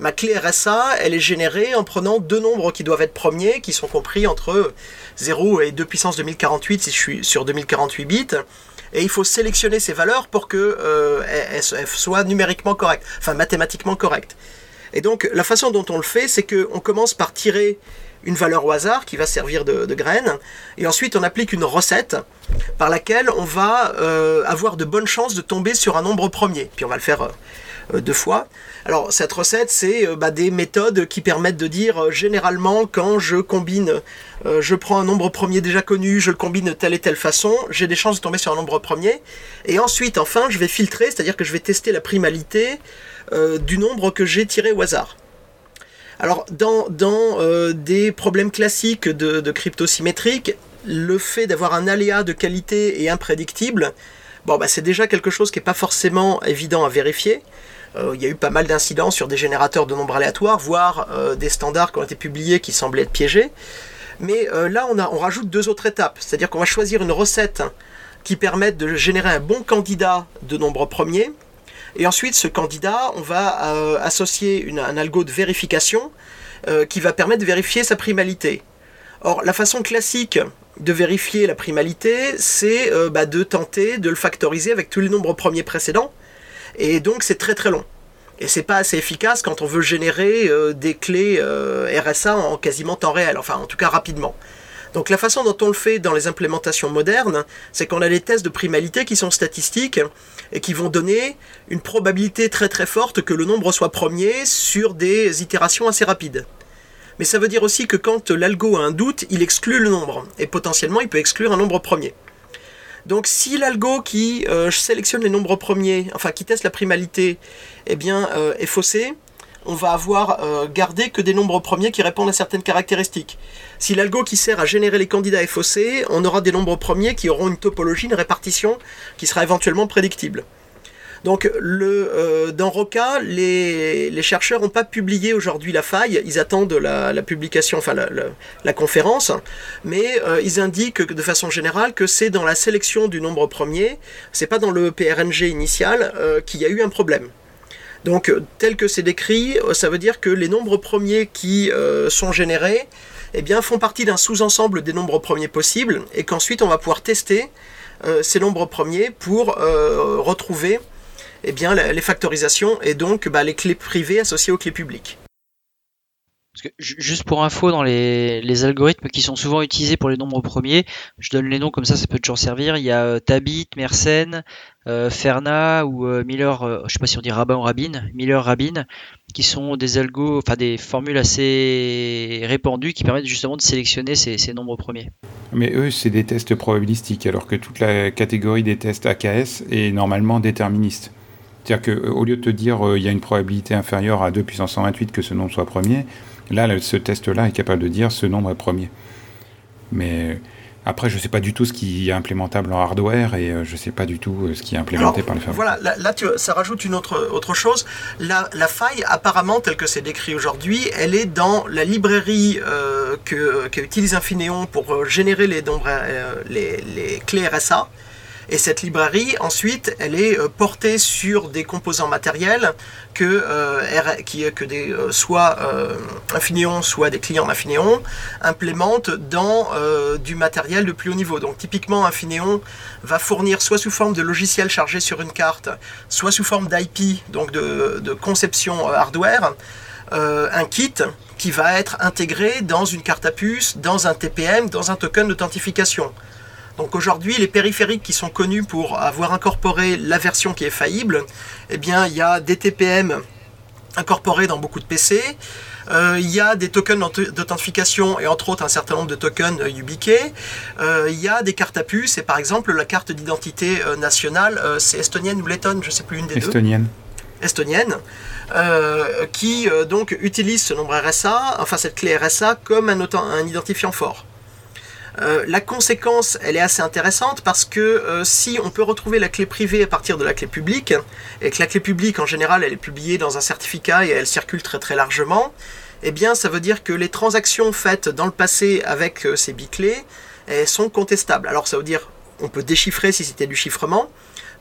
B: Ma clé RSA, elle est générée en prenant deux nombres qui doivent être premiers, qui sont compris entre 0 et 2 puissance 2048 si je suis sur 2048 bits. Et il faut sélectionner ces valeurs pour que euh, soient numériquement correctes, enfin mathématiquement correctes. Et donc la façon dont on le fait, c'est qu'on commence par tirer une valeur au hasard qui va servir de, graine, et ensuite on applique une recette par laquelle on va euh, avoir de bonnes chances de tomber sur un nombre premier. Puis on va le faire euh, deux fois. Alors cette recette, c'est bah, des méthodes qui permettent de dire généralement quand je combine, je prends un nombre premier déjà connu, je le combine de telle et telle façon, j'ai des chances de tomber sur un nombre premier. Et ensuite, enfin, je vais filtrer, c'est-à-dire que je vais tester la primalité du nombre que j'ai tiré au hasard. Alors, dans, des problèmes classiques de, de le fait d'avoir un aléa de qualité et imprédictible, bah, c'est déjà quelque chose qui n'est pas forcément évident à vérifier. Euh, il y a eu pas mal d'incidents sur des générateurs de nombres aléatoires, voire euh, des standards qui ont été publiés qui semblaient être piégés. Mais euh, là, on, rajoute deux autres étapes. C'est-à-dire qu'on va choisir une recette qui permette de générer un bon candidat de nombre premier. Et ensuite, ce candidat, on va associer un algo de vérification qui va permettre de vérifier sa primalité. Or, la façon classique de vérifier la primalité, c'est euh, bah, de tenter de le factoriser avec tous les nombres premiers précédents. Et donc c'est très très long. Et c'est pas assez efficace quand on veut générer euh, des clés euh, RSA en quasiment temps réel, enfin en tout cas rapidement. Donc la façon dont on le fait dans les implémentations modernes, c'est qu'on a des tests de primalité qui sont statistiques et qui vont donner une probabilité très très forte que le nombre soit premier sur des itérations assez rapides mais ça veut dire aussi que quand l'algo a un doute, il exclut le nombre, et potentiellement il peut exclure un nombre premier. Donc si l'algo qui euh, sélectionne les nombres premiers, enfin qui teste la primalité, eh bien, euh, est faussé, on va avoir euh, gardé que des nombres premiers qui répondent à certaines caractéristiques. Si l'algo qui sert à générer les candidats est faussé, on aura des nombres premiers qui auront une topologie, une répartition qui sera éventuellement prédictible. Donc euh, dans Roca, les, chercheurs n'ont pas publié aujourd'hui la faille, ils attendent la, publication, enfin la, conférence, mais euh, ils indiquent de façon générale que c'est dans la sélection du nombre premier, c'est pas dans le PRNG initial qu'il y a eu un problème. Donc tel que c'est décrit, ça veut dire que les nombres premiers qui sont générés eh bien, font partie d'un sous-ensemble des nombres premiers possibles et qu'ensuite on va pouvoir tester ces nombres premiers pour retrouver eh bien, les factorisations et donc bah, les clés privées associées aux clés publiques.
E: Juste pour info, dans les, algorithmes qui sont souvent utilisés pour les nombres premiers, je donne les noms comme ça, ça peut toujours servir. Il y a euh, Tabit, Mersenne, euh, Ferna ou euh, Miller, je sais pas si on dit Rabin ou Rabin, Miller, Rabin, qui sont des algos, enfin des formules assez répandues qui permettent justement de sélectionner ces, nombres premiers.
C: Mais eux, c'est des tests probabilistiques, alors que toute la catégorie des tests AKS est normalement déterministe. C'est-à-dire qu'au euh, lieu de te dire euh, il y a une probabilité inférieure à 2 puissance 128 que ce nombre soit premier, là, ce test-là est capable de dire ce nombre est premier. Mais après, je ne sais pas du tout ce qui est implémentable en hardware et euh, je ne sais pas du tout ce qui est implémenté par le fabricant.
B: Voilà, là, ça rajoute une autre, autre chose. La, faille, apparemment, telle que c'est décrit aujourd'hui, elle est dans la librairie qu'utilise Infineon pour générer les, nombres, les, les clés RSA. Et cette librairie, ensuite, elle est euh, portée sur des composants matériels que, euh, qui, que des, euh, soit Infineon, soit des clients d'Infineon implémentent dans du matériel de plus haut niveau. Donc typiquement, Infineon va fournir soit sous forme de logiciel chargé sur une carte, soit sous forme d'IP, donc de conception hardware, un kit qui va être intégré dans une carte à puce, dans un TPM, dans un token d'authentification. Donc aujourd'hui, les périphériques qui sont connus pour avoir incorporé la version qui est faillible, eh bien, il y a des TPM incorporés dans beaucoup de PC. Euh, il y a des tokens d'authentification et entre autres un certain nombre de tokens YubiKey. Euh, il y a des cartes à puce et par exemple la carte d'identité euh, nationale, c'est estonienne ou lettonne, je ne sais plus une des
C: estonienne.
B: deux. Estonienne. qui donc utilise ce nombre RSA, enfin cette clé RSA comme un, un identifiant fort. Euh, la conséquence, elle est assez intéressante parce que euh, si on peut retrouver la clé privée à partir de la clé publique, et que la clé publique en général elle est publiée dans un certificat et elle circule très largement, eh bien ça veut dire que les transactions faites dans le passé avec euh, ces biclés elles sont contestables. Alors ça veut dire on peut déchiffrer si c'était du chiffrement,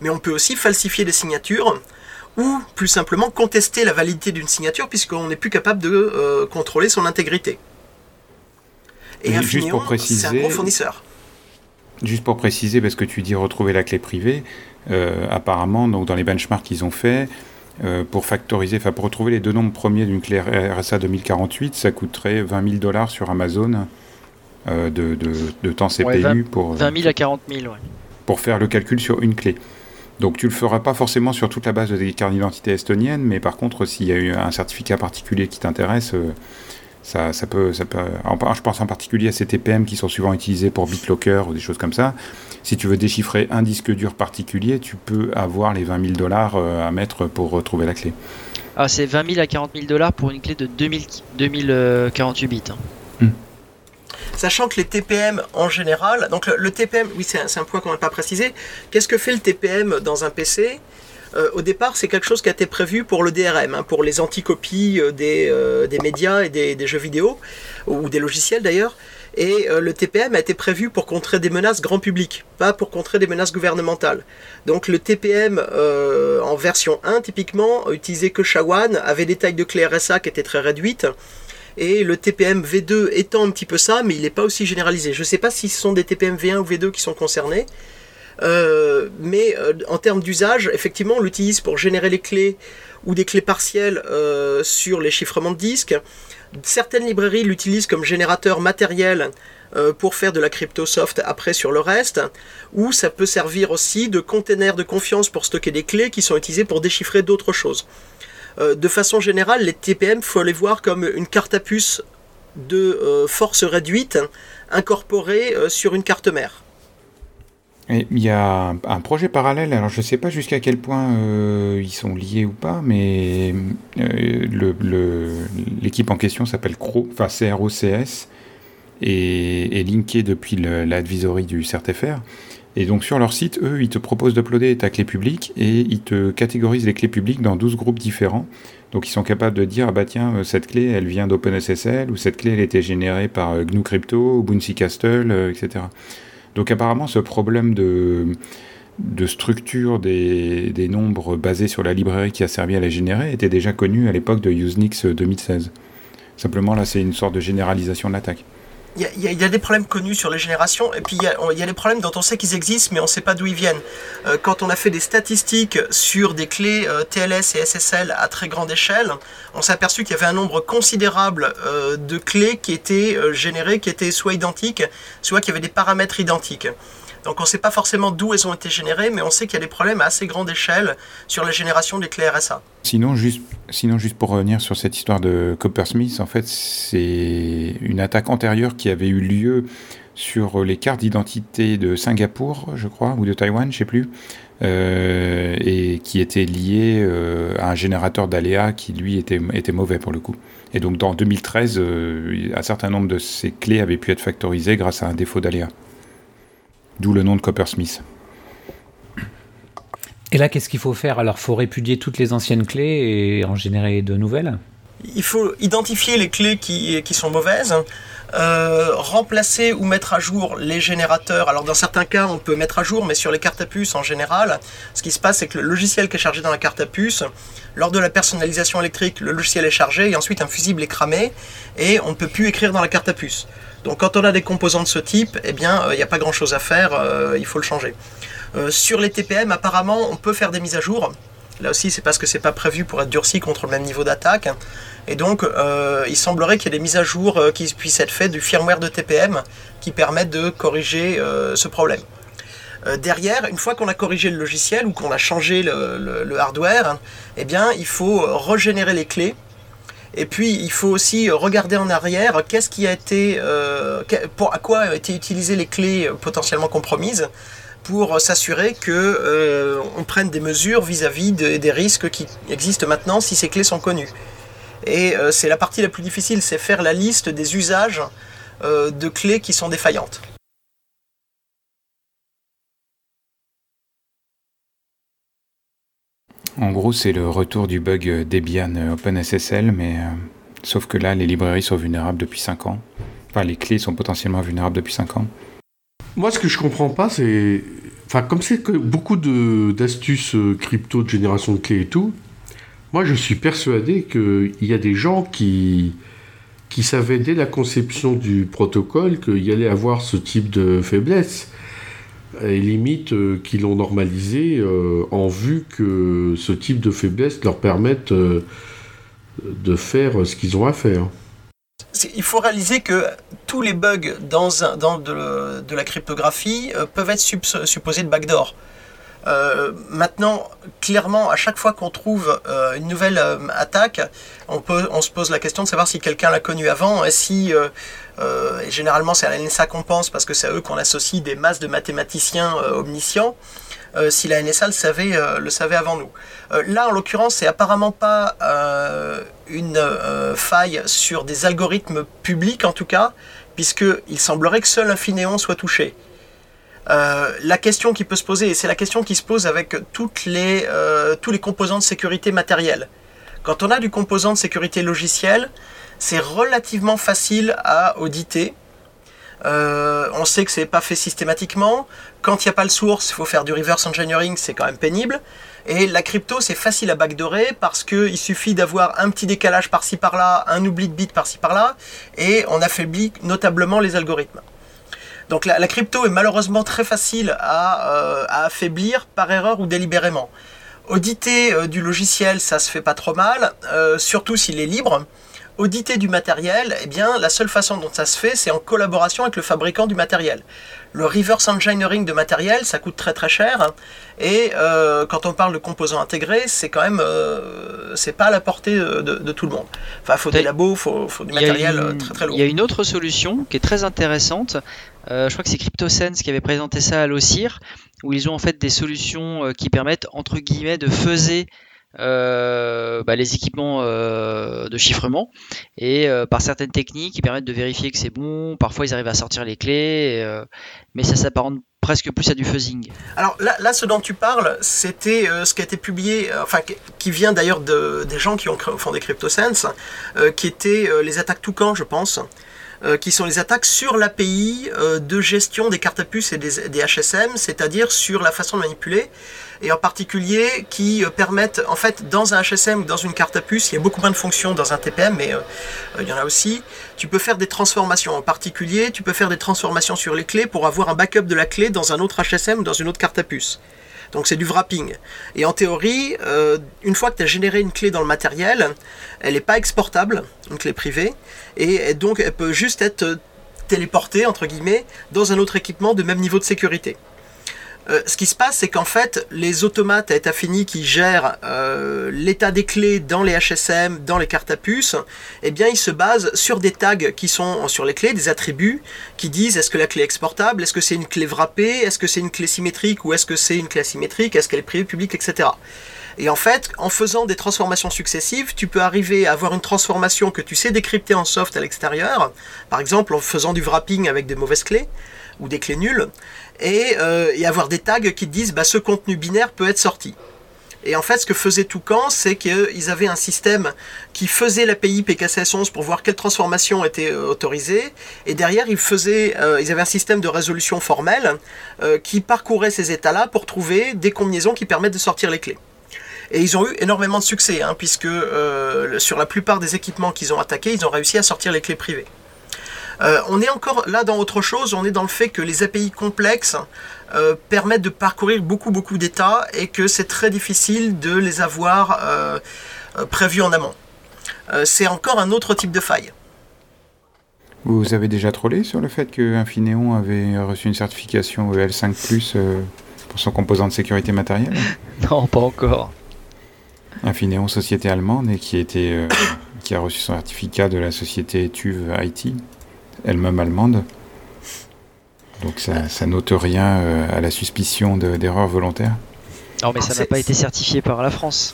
B: mais on peut aussi falsifier des signatures ou plus simplement contester la validité d'une signature puisqu'on n'est plus capable de contrôler son intégrité. Et, juste pour préciser, c'est un gros fournisseur.
C: Juste pour préciser, parce que tu dis retrouver la clé privée, euh, apparemment, donc dans les benchmarks qu'ils ont fait, euh, pour factoriser, enfin pour retrouver les deux nombres premiers d'une clé RSA 2048, ça coûterait 20 000 dollars sur Amazon euh, de, de, temps CPU
E: pour 20 000 à 40 000, ouais.
C: pour faire le calcul sur une clé. Donc tu le feras pas forcément sur toute la base des cartes d'identité estoniennes, mais par contre, s'il y a eu un certificat particulier qui t'intéresse, euh, ça, ça, peut, ça peut. Je pense en particulier à ces TPM qui sont souvent utilisés pour BitLocker ou des choses comme ça. Si tu veux déchiffrer un disque dur particulier, tu peux avoir les 20 000 dollars à mettre pour retrouver la clé.
E: Ah, c'est 20 000 à 40 000 dollars pour une clé de 2000, 2048 bits. Hein. Hmm.
B: Sachant que les TPM en général, donc le, TPM, oui c'est un, point qu'on n'a pas précisé, qu'est-ce que fait le TPM dans un PC euh, au départ, c'est quelque chose qui a été prévu pour le DRM, hein, pour les anticopies euh, des, euh, des, médias et des, jeux vidéo, ou des logiciels d'ailleurs. Et le TPM a été prévu pour contrer des menaces grand public, pas pour contrer des menaces gouvernementales. Donc le TPM en version 1, typiquement, utilisé que SHA-1, avait des tailles de clé RSA qui étaient très réduites et le TPM V2 étant un petit peu ça, mais il n'est pas aussi généralisé. Je ne sais pas si ce sont des TPM V1 ou V2 qui sont concernés, euh, mais euh, en termes d'usage, effectivement, on l'utilise pour générer les clés ou des clés partielles euh, sur les chiffrements de disques. Certaines librairies l'utilisent comme générateur matériel pour faire de la cryptosoft après sur le reste, ou ça peut servir aussi de container de confiance pour stocker des clés qui sont utilisées pour déchiffrer d'autres choses. De façon générale, les TPM, faut les voir comme une carte à puce de force réduite incorporée sur une carte mère.
C: Il y a un projet parallèle, alors je ne sais pas jusqu'à quel point ils sont liés ou pas, mais l'équipe en question s'appelle CRO, enfin CROCS, et est linkée depuis l'advisory du CERTFR. Et donc sur leur site, eux, ils te proposent d'uploader ta clé publique et ils te catégorisent les clés publiques dans 12 groupes différents. Donc ils sont capables de dire, ah bah tiens, euh, cette clé, elle vient d'OpenSSL, ou cette clé, elle été générée par euh, GNU Crypto, ou Bouncy Castle, euh, etc. Donc apparemment, ce problème de, structure des, des, nombres basés sur la librairie qui a servi à les générer était déjà connu à l'époque de Usenix 2016. Simplement, là, c'est une sorte de généralisation de l'attaque
B: il y, a des problèmes connus sur les générations, et puis il y, a des problèmes dont on sait qu'ils existent, mais on ne sait pas d'où ils viennent. Euh, quand on a fait des statistiques sur des clés euh, TLS et SSL à très grande échelle, on s'est aperçu qu'il y avait un nombre considérable euh, de clés qui étaient générées, qui étaient soit identiques, soit qui avaient des paramètres identiques. Donc on ne sait pas forcément d'où elles ont été générées, mais on sait qu'il y a des problèmes à assez grande échelle sur la génération des clés RSA.
C: Sinon, juste, sinon, juste pour revenir sur cette histoire de Coppersmith, en fait, c'est une attaque antérieure qui avait eu lieu sur les cartes d'identité de Singapour, je crois, ou de Taïwan, je ne sais plus, euh, et qui était liée euh, à un générateur d'aléas qui, lui, était, était mauvais pour le coup. Et donc, dans 2013, euh, un certain nombre de ces clés avaient pu être factorisées grâce à un défaut d'aléas. D'où le nom de Coppersmith.
A: Et là, qu'est-ce qu'il faut faire? Alors, faut répudier toutes les anciennes clés et en générer de nouvelles?
B: Il faut identifier les clés qui, qui sont mauvaises, euh, remplacer ou mettre à jour les générateurs. Alors, dans certains cas, on peut mettre à jour, mais sur les cartes à puce en général, ce qui se passe, c'est que le logiciel qui est chargé dans la carte à puce, lors de la personnalisation électrique, le logiciel est chargé et ensuite un fusible est cramé et on ne peut plus écrire dans la carte à puce. Donc quand on a des composants de ce type, eh bien, euh, il n'y a pas grand-chose à faire, euh, il faut le changer. Sur les TPM, apparemment, on peut faire des mises à jour. Là aussi, c'est parce que c'est pas prévu pour être durci contre le même niveau d'attaque. Et donc, il semblerait qu'il y ait des mises à jour qui puissent être faites du firmware de TPM qui permettent de corriger ce problème. derrière, une fois qu'on a corrigé le logiciel ou qu'on a changé le, hardware, eh bien, il faut régénérer les clés et puis, il faut aussi regarder en arrière qu'est-ce qui a été, euh, à quoi ont été utilisées les clés potentiellement compromises pour s'assurer que euh, on prenne des mesures vis-à-vis des risques qui existent maintenant si ces clés sont connues. Et euh, c'est la partie la plus difficile, c'est faire la liste des usages de clés qui sont défaillantes.
C: En gros, c'est le retour du bug Debian OpenSSL, mais euh, sauf que là, les librairies sont vulnérables depuis 5 ans. Enfin, les clés sont potentiellement vulnérables depuis 5 ans.
D: Moi, ce que je comprends pas, c'est. Enfin, comme c'est que beaucoup d'astuces euh, crypto de génération de clés et tout, moi, je suis persuadé qu'il y a des gens qui, qui savaient dès la conception du protocole qu'il y allait avoir ce type de faiblesse et limite euh, qui l'ont normalisé euh, en vue que ce type de faiblesse leur permette euh, de faire ce qu'ils ont à faire.
B: Il faut réaliser que tous les bugs dans, de, la cryptographie peuvent être supposés de backdoor. Maintenant, clairement, à chaque fois qu'on trouve une nouvelle attaque, on, se pose la question de savoir si quelqu'un l'a connue avant et si généralement c'est à la NSA qu'on pense parce que c'est à eux qu'on associe des masses de mathématiciens omniscients. Euh, si la NSA le savait, euh, le savait avant nous. Euh, là, en l'occurrence, c'est apparemment pas une faille sur des algorithmes publics, en tout cas, puisqu'il semblerait que seul un Finéon soit touché. La question qui peut se poser, et c'est la question qui se pose avec toutes les, tous les composants de sécurité matérielle. Quand on a du composant de sécurité logicielle, c'est relativement facile à auditer euh, on sait que c'est pas fait systématiquement. Quand il n'y a pas le source, il faut faire du reverse engineering, c'est quand même pénible. Et la crypto, c'est facile à backdoorer parce qu'il suffit d'avoir un petit décalage par-ci par-là, un oubli de bit par-ci par-là, et on affaiblit notablement les algorithmes. Donc la, crypto est malheureusement très facile à, euh, affaiblir par erreur ou délibérément. Auditer euh, du logiciel, ça se fait pas trop mal, surtout s'il est libre auditer du matériel, eh bien, la seule façon dont ça se fait, c'est en collaboration avec le fabricant du matériel. Le reverse engineering de matériel, ça coûte très très cher. Et euh, quand on parle de composants intégrés, c'est quand même, euh, c'est pas à la portée de, tout le monde. Enfin, faut des labos, il faut, du matériel euh, très très lourd.
E: Il y a une autre solution qui est très intéressante. je crois que c'est CryptoSense qui avait présenté ça à l'OCIR, où ils ont en fait des solutions qui permettent entre guillemets de faiser euh, bah, les équipements euh, de chiffrement et euh, par certaines techniques qui permettent de vérifier que c'est bon. Parfois ils arrivent à sortir les clés, mais ça s'apparente presque plus à du fuzzing.
B: Alors là, ce dont tu parles, c'était ce qui a été publié, enfin qui vient d'ailleurs de, des gens qui ont fondé CryptoSense, qui étaient les attaques Toucan, je pense. qui sont les attaques sur l'API de gestion des cartes à puces et des HSM, c'est-à-dire sur la façon de manipuler et en particulier qui euh, permettent, en fait, dans un HSM ou dans une carte à puce, il y a beaucoup moins de fonctions dans un TPM, mais euh, euh, il y en a aussi, tu peux faire des transformations. En particulier, tu peux faire des transformations sur les clés pour avoir un backup de la clé dans un autre HSM ou dans une autre carte à puce. Donc c'est du wrapping. Et en théorie, une fois que tu as généré une clé dans le matériel, elle n'est pas exportable, une clé privée, et donc elle peut juste être téléportée, entre guillemets, dans un autre équipement de même niveau de sécurité. Euh, ce qui se passe, c'est qu'en fait, les automates à état fini qui gèrent euh, l'état des clés dans les HSM, dans les cartes à puce, eh bien, ils se basent sur des tags qui sont sur les clés, des attributs qui disent est-ce que la clé est exportable, est-ce que c'est une clé wrappée, est-ce que c'est une clé symétrique ou est-ce que c'est une clé asymétrique, est-ce qu'elle est privée, publique, etc. Et en fait, en faisant des transformations successives, tu peux arriver à avoir une transformation que tu sais décrypter en soft à l'extérieur, par exemple en faisant du wrapping avec des mauvaises clés ou des clés nulles, euh, et, avoir des tags qui disent bah, ce contenu binaire peut être sorti. Et en fait, ce que faisait Toucan, c'est qu'ils avaient un système qui faisait l'API PKCS11 pour voir quelle transformation était euh, autorisée. Et derrière, euh, ils avaient un système de résolution formelle qui parcourait ces états-là pour trouver des combinaisons qui permettent de sortir les clés. Et ils ont eu énormément de succès, hein, puisque sur la plupart des équipements qu'ils ont attaqués, ils ont réussi à sortir les clés privées. Euh, on est encore là dans autre chose, on est dans le fait que les API complexes euh, permettent de parcourir beaucoup beaucoup d'états et que c'est très difficile de les avoir euh, prévus en amont. c'est encore un autre type de faille.
C: Vous avez déjà trollé sur le fait que Infineon avait reçu une certification EL5 pour son composant de sécurité matérielle? *laughs*
E: Non, pas encore.
C: Infineon, société allemande, et qui, était, qui a reçu son certificat de la société TUV IT elle-même allemande. Donc ça, ça note rien euh, à la suspicion d'erreur volontaire
E: Non, mais ça n'a pas été certifié par la France.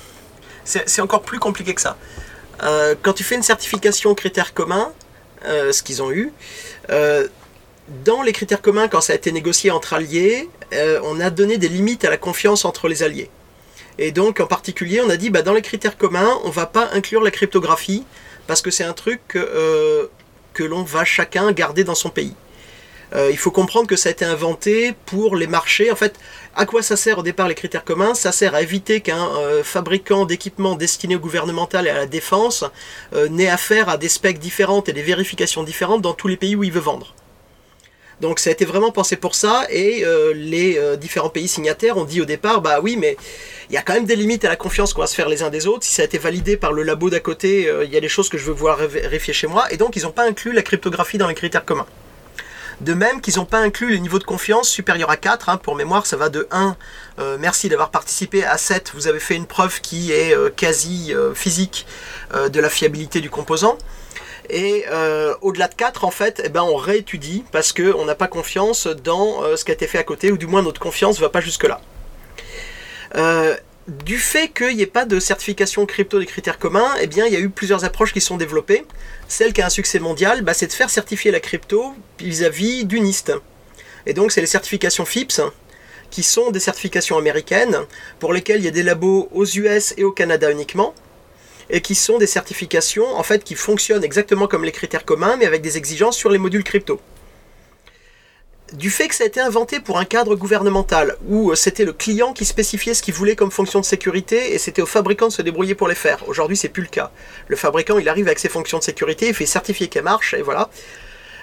B: C'est encore plus compliqué que ça. Euh, quand tu fais une certification critères communs, euh, ce qu'ils ont eu, dans les critères communs, quand ça a été négocié entre alliés, on a donné des limites à la confiance entre les alliés. Et donc, en particulier, on a dit, bah, dans les critères communs, on va pas inclure la cryptographie, parce que c'est un truc que l'on va chacun garder dans son pays. Euh, il faut comprendre que ça a été inventé pour les marchés. En fait, à quoi ça sert au départ les critères communs? Ça sert à éviter qu'un euh, fabricant d'équipements destiné au gouvernemental et à la défense euh, n'ait affaire à des specs différentes et des vérifications différentes dans tous les pays où il veut vendre. Donc ça a été vraiment pensé pour ça et les différents pays signataires ont dit au départ bah oui mais il y a quand même des limites à la confiance qu'on va se faire les uns des autres. Si ça a été validé par le labo d'à côté, euh, il y a des choses que je veux voir vérifier chez moi. Et donc, ils n'ont pas inclus la cryptographie dans les critères communs. De même qu'ils n'ont pas inclus les niveaux de confiance supérieurs à 4. Hein. pour mémoire, ça va de 1, euh, merci d'avoir participé, à 7, vous avez fait une preuve qui est euh, quasi euh, physique de la fiabilité du composant. Et au-delà de 4, en fait, eh ben, on réétudie parce qu'on n'a pas confiance dans ce qui a été fait à côté, ou du moins notre confiance ne va pas jusque-là du fait qu'il n'y ait pas de certification crypto des critères communs, eh bien, il y a eu plusieurs approches qui sont développées. Celle qui a un succès mondial, bah, c'est de faire certifier la crypto vis-à-vis du NIST. Et donc, c'est les certifications FIPS, qui sont des certifications américaines, pour lesquelles il y a des labos aux US et au Canada uniquement, et qui sont des certifications en fait qui fonctionnent exactement comme les critères communs, mais avec des exigences sur les modules crypto du fait que ça a été inventé pour un cadre gouvernemental, où euh, c'était le client qui spécifiait ce qu'il voulait comme fonction de sécurité, et c'était au fabricant de se débrouiller pour les faire. Aujourd'hui, c'est plus le cas. Le fabricant, il arrive avec ses fonctions de sécurité, il fait certifier qu'elle marche, et voilà.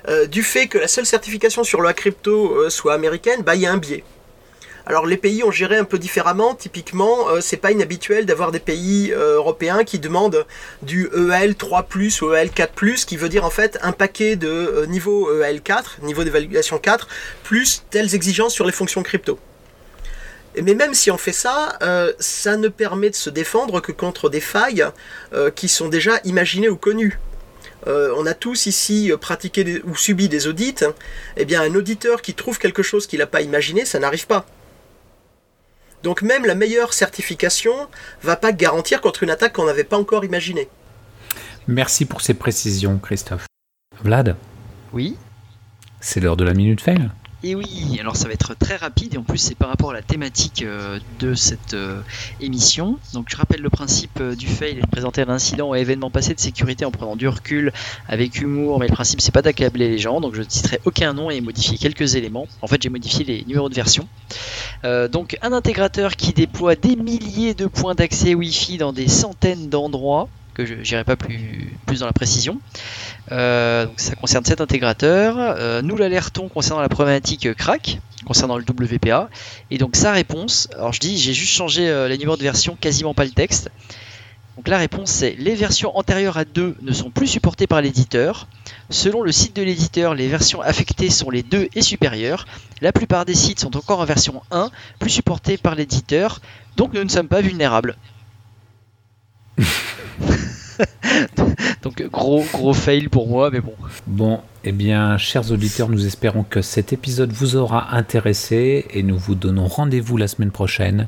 B: Euh, du fait que la seule certification sur le crypto euh, soit américaine, bah il y a un biais. Alors les pays ont géré un peu différemment. Typiquement, euh, c'est pas inhabituel d'avoir des pays euh, européens qui demandent du EL 3+ ou EL 4+, qui veut dire en fait un paquet de euh, niveau EL 4, niveau d'évaluation 4, plus telles exigences sur les fonctions crypto. Mais même si on fait ça, ça ne permet de se défendre que contre des failles qui sont déjà imaginées ou connues. on a tous ici pratiqué ou subi des audits. Eh bien, un auditeur qui trouve quelque chose qu'il n'a pas imaginé, ça n'arrive pas. Donc même la meilleure certification va pas garantir contre une attaque qu'on n'avait pas encore imaginée.
A: Merci pour ces précisions, Christophe. Vlad
E: Oui
A: C'est l'heure de la minute fail
E: et oui, alors ça va être très rapide et en plus c'est par rapport à la thématique euh, de cette euh, émission. Donc je rappelle le principe euh, du fail et de présenter un incident ou un événement passé de sécurité en prenant du recul, avec humour, mais le principe c'est pas d'accabler les gens, donc je ne citerai aucun nom et modifier quelques éléments. En fait j'ai modifié les numéros de version. donc un intégrateur qui déploie des milliers de points d'accès Wi-Fi dans des centaines d'endroits que je n'irai pas plus, dans la précision. Euh, ça concerne cet intégrateur. Euh, nous l'alertons concernant la problématique crack, concernant le WPA. Et donc sa réponse, alors je dis, j'ai juste changé euh, les numéros de version, quasiment pas le texte. Donc la réponse c'est les versions antérieures à 2 ne sont plus supportées par l'éditeur. Selon le site de l'éditeur, les versions affectées sont les 2 et supérieures. La plupart des sites sont encore en version 1, plus supportés par l'éditeur, donc nous ne sommes pas vulnérables. *laughs* Donc gros gros fail pour moi, mais bon.
A: Bon, eh bien, chers auditeurs, nous espérons que cet épisode vous aura intéressé et nous vous donnons rendez-vous la semaine prochaine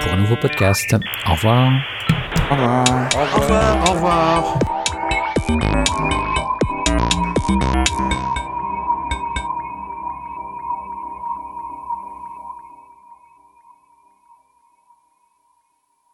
A: pour un nouveau podcast. Au revoir.
C: Au revoir.
B: Au revoir. Au revoir.